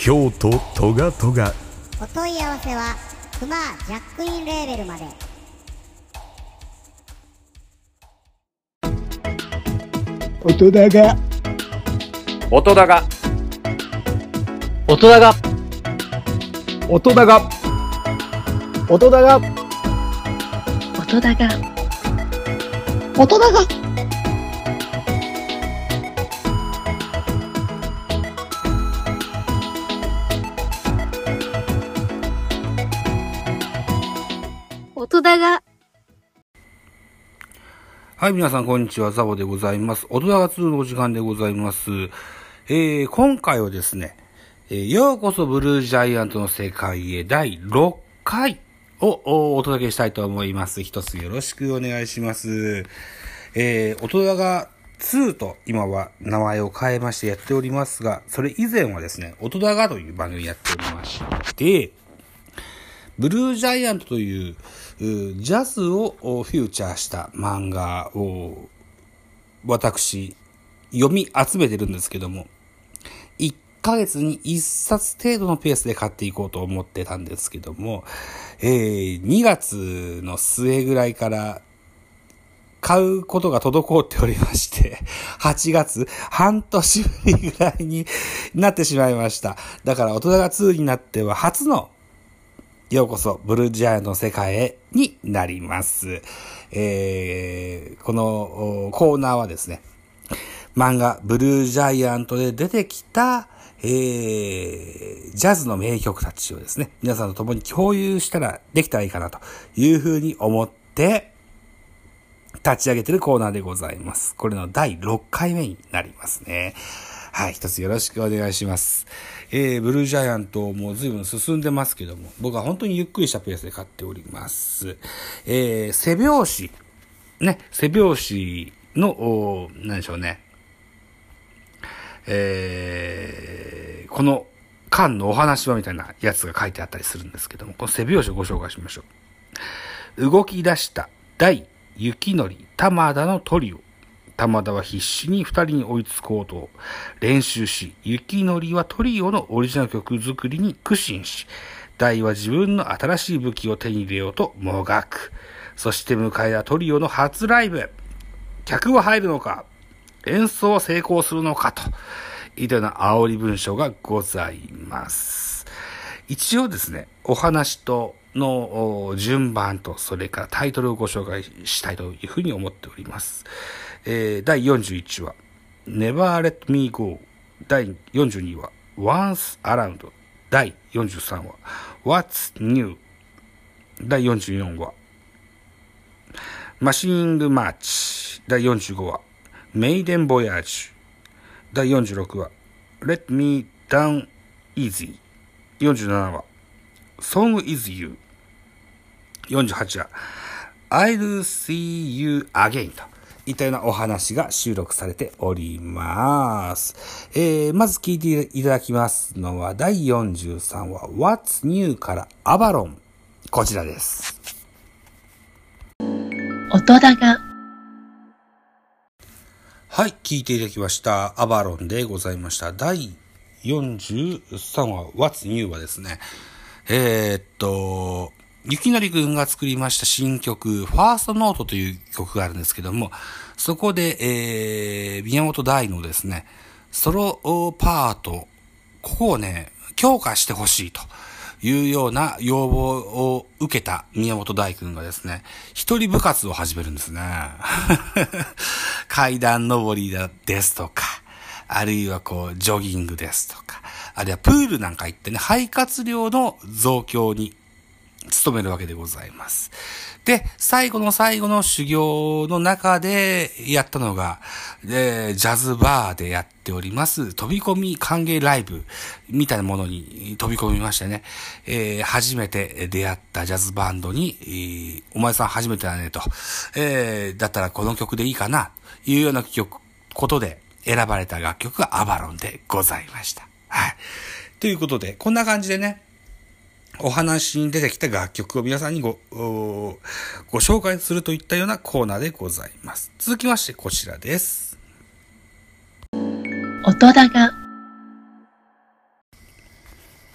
京都トガトガ。お問い合わせはクマジャックインレーベルまで。音だが。音だが。音だが、音だが。音だが。音だが、音だが音だが、はい、皆さん、こんにちは。ザボでございます。大人が2のお時間でございます。えー、今回はですね、えーようこそブルージャイアントの世界へ第6回をお届けしたいと思います。一つよろしくお願いします。えー、大人が2と今は名前を変えましてやっておりますが、それ以前はですね、大人がという番組やっておりまして、ブルージャイアントという、ジャズをフューチャーした漫画を、私、読み集めてるんですけども、1ヶ月に1冊程度のペースで買っていこうと思ってたんですけども、えー2月の末ぐらいから、買うことが滞っておりまして、8月、半年ぶりぐらいになってしまいました。だから大人が2になっては初のようこそ、ブルージャイアの世界へになります。えー、このコーナーはですね、漫画、ブルージャイアントで出てきた、えー、ジャズの名曲たちをですね、皆さんと共に共有したらできたらいいかなというふうに思って、立ち上げてるコーナーでございます。これの第6回目になりますね。はい、一つよろしくお願いします。えー、ブルージャイアントも随分進んでますけども、僕は本当にゆっくりしたペースで買っております。えー、背表紙、ね、背表紙の、おー何でしょうね。えー、この缶のお話はみたいなやつが書いてあったりするんですけども、この背表紙をご紹介しましょう。動き出した大雪のり玉田のトリオ。玉田は必死に二人に追いつこうと練習し、雪のりはトリオのオリジナル曲作りに苦心し、大は自分の新しい武器を手に入れようともがく。そして迎えたトリオの初ライブ。客は入るのか演奏は成功するのかといったような煽り文章がございます。一応ですね、お話との順番と、それからタイトルをご紹介したいというふうに思っております。えー第41話、Never Let Me Go。第42話、Once Around。第43話、What's New。第44話、マシングマーチ。第45話、メイデンボヤージュ。第46話、Let Me Down Easy。47話、Song is You。48話、I'll see you again といったようなお話が収録されております。えー、まず聞いていただきますのは第43話 What's New? からアバロン。こちらです。音だが、はい、聞いていただきました。アバロンでございました。第43話、What's New? はですね、えーっと、ゆきのりくんが作りました新曲、ファーストノートという曲があるんですけども、そこで、えー、宮本大のですね、ソロパート、ここをね、強化してほしいというような要望を受けた宮本大君がですね、一人部活を始めるんですね。階段登りですとか、あるいはこう、ジョギングですとか、あるいはプールなんか行ってね、肺活量の増強に務めるわけでございます。で、最後の最後の修行の中でやったのが、えジャズバーでやっております、飛び込み歓迎ライブみたいなものに飛び込みましてね、えー初めて出会ったジャズバンドに、えーお前さん初めてだねと、えーだったらこの曲でいいかな、いうような曲、ことで選ばれた楽曲がアバロンでございました。はい。ということで、こんな感じでね、お話に出てきた楽曲を皆さんにご、おご紹介するといったようなコーナーでございます。続きましてこちらです。音高、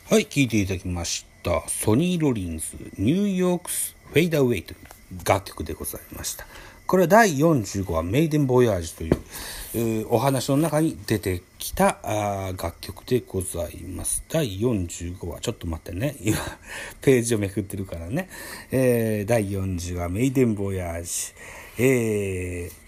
はい、聴いていただきました。ソニー・ロリンズ、 Newk's Fadeaway という楽曲でございました。これは第45話、メイデン・ボヤージュという、お話の中に出てきた楽曲でございます。第45話、ちょっと待ってね。今、ページをめくってるからね。えー第40話、メイデン・ボヤージュ。えー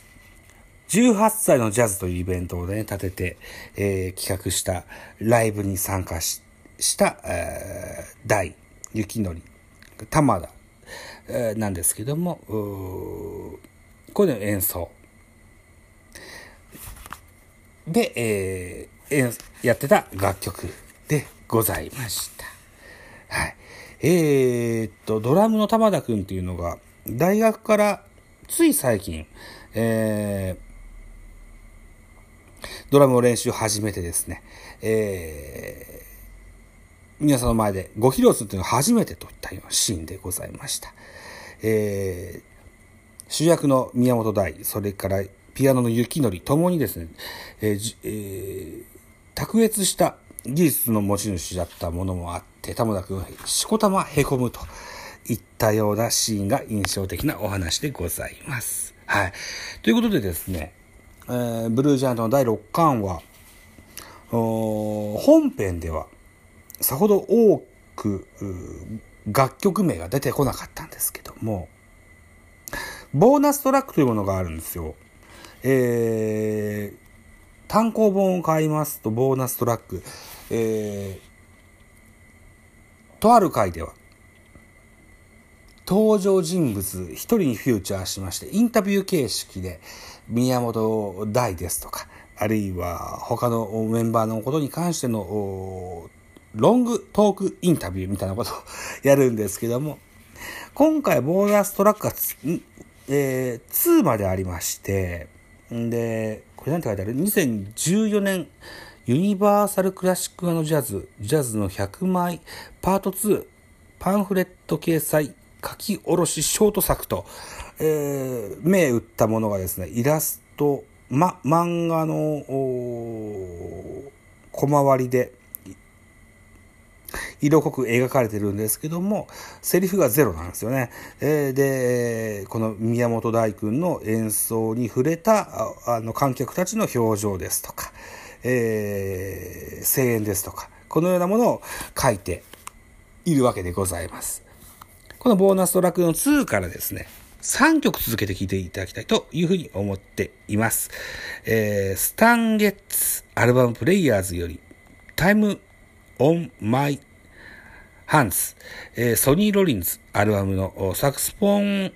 18歳のジャズというイベントをね、立てて、えー企画したライブに参加しした、えー大雪のり、玉田、えーなんですけども、これの演奏。で、えーやってた楽曲でございました。はい。えーっと、ドラムの玉田くんっていうのが、大学からつい最近、えードラムの練習を始めてですね、えー皆さんの前でご披露するというのは初めてといったようなシーンでございました。えー主役の宮本大、それからピアノの雪のりともにですね、えーえー卓越した技術の持ち主だったものもあって、玉田君はしこたまへこむといったようなシーンが印象的なお話でございます。はい。ということでですね、えーブルージャイアントの第6巻は、本編ではさほど多く楽曲名が出てこなかったんですけども、ボーナストラックというものがあるんですよ。えー単行本を買いますと、ボーナストラック、えーとある回では、登場人物一人にフューチャーしまして、インタビュー形式で、宮本大ですとか、あるいは他のメンバーのことに関してのロングトークインタビューみたいなことをやるんですけども、今回ボーナストラックが、えー2までありまして、んで、これなんて書いてある ?2014 年、ユニバーサルクラシックのジャズ、ジャズの100枚、パート2、パンフレット掲載、書き下ろしショート作と、えー、銘打ったものがですね、イラスト、ま、漫画の、小回りで、色濃く描かれてるんですけども、セリフがゼロなんですよね。えーで、この宮本大君の演奏に触れたあの観客たちの表情ですとか、えー声援ですとか、このようなものを書いているわけでございます。このボーナストラックの2からですね、3曲続けて聴いていただきたいというふうに思っています。えースタンゲッツアルバムプレイヤーズより Time on My Hands、えーソニー・ロリンズアルバムのおサクスフォン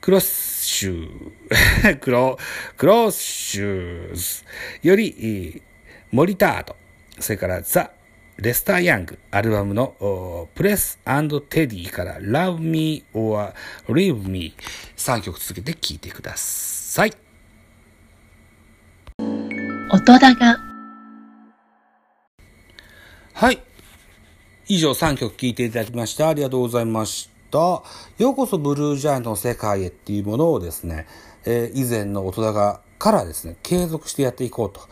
クロスシュー、クロ、クロスシューズより、えーモリタード、それからザ・レスター・ヤング、アルバムのおプレステディから Love Me or Leave Me 3曲続けて聴いてください。音高、はい。以上3曲聴いていただきました。ありがとうございました。ようこそブルージャイアントの世界へっていうものをですね、えー以前の大人がからですね、継続してやっていこうと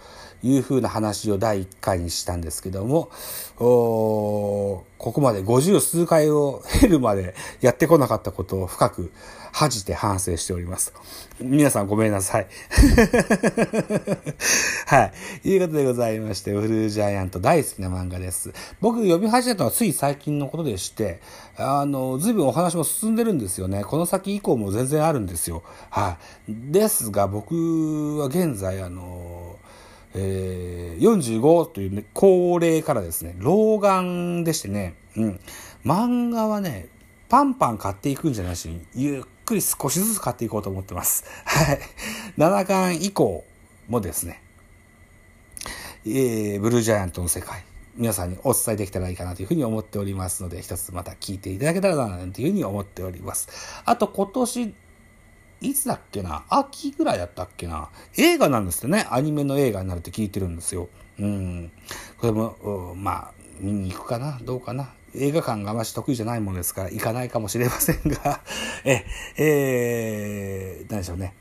いうふうな話を第1回にしたんですけども、ここまで50数回を経るまでやってこなかったことを深く恥じて反省しております。皆さんごめんなさい。はい。ということでございまして、ブルージャイアント大好きな漫画です。僕読み始めたのはつい最近のことでして、あの、随分お話も進んでるんですよね。この先以降も全然あるんですよ。はい。ですが、僕は現在、あの、えー45というね、高齢からですね、老眼でしてね、うん。漫画はね、パンパン買っていくんじゃないし、ゆっくり少しずつ買っていこうと思ってます。はい。7巻以降もですね、えー、ブルージャイアントの世界、皆さんにお伝えできたらいいかなというふうに思っておりますので、一つまた聞いていただけたらな、というふうに思っております。あと今年、いつだっけな？秋ぐらいだったっけな？映画なんですよね。アニメの映画になるって聞いてるんですよ。うん。これも、まあ、見に行くかな？どうかな？映画館があまし得意じゃないものですから、行かないかもしれませんが、え、えー、何でしょうね。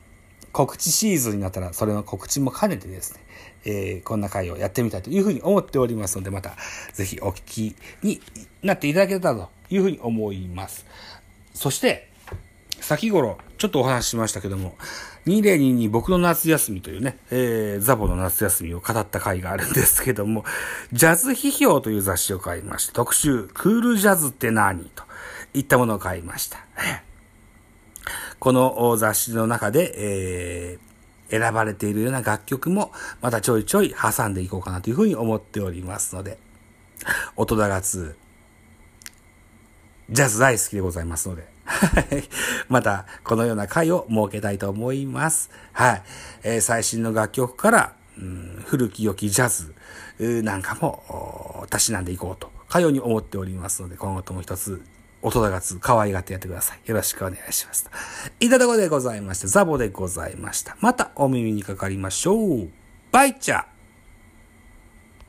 告知シーズンになったら、それの告知も兼ねてですね、えー、こんな回をやってみたいというふうに思っておりますので、また、ぜひお聞きになっていただけたらというふうに思います。そして、先頃、ちょっとお話ししましたけども、2022僕の夏休みというね、えー、ザボの夏休みを語った回があるんですけども、ジャズ批評という雑誌を買いまして、特集、クールジャズって何といったものを買いました。この雑誌の中で、えー、選ばれているような楽曲も、またちょいちょい挟んでいこうかなというふうに思っておりますので、音高2、ジャズ大好きでございますので、は いまた、このような回を設けたいと思います。はい。えー、最新の楽曲から、うん、古き良きジャズなんかも、たしなんでいこうと、かように思っておりますので、今後とも一つ、音高つ可愛がってやってください。よろしくお願いします。いたところでございまして、ザボでございました。またお耳にかかりましょう。バイチャー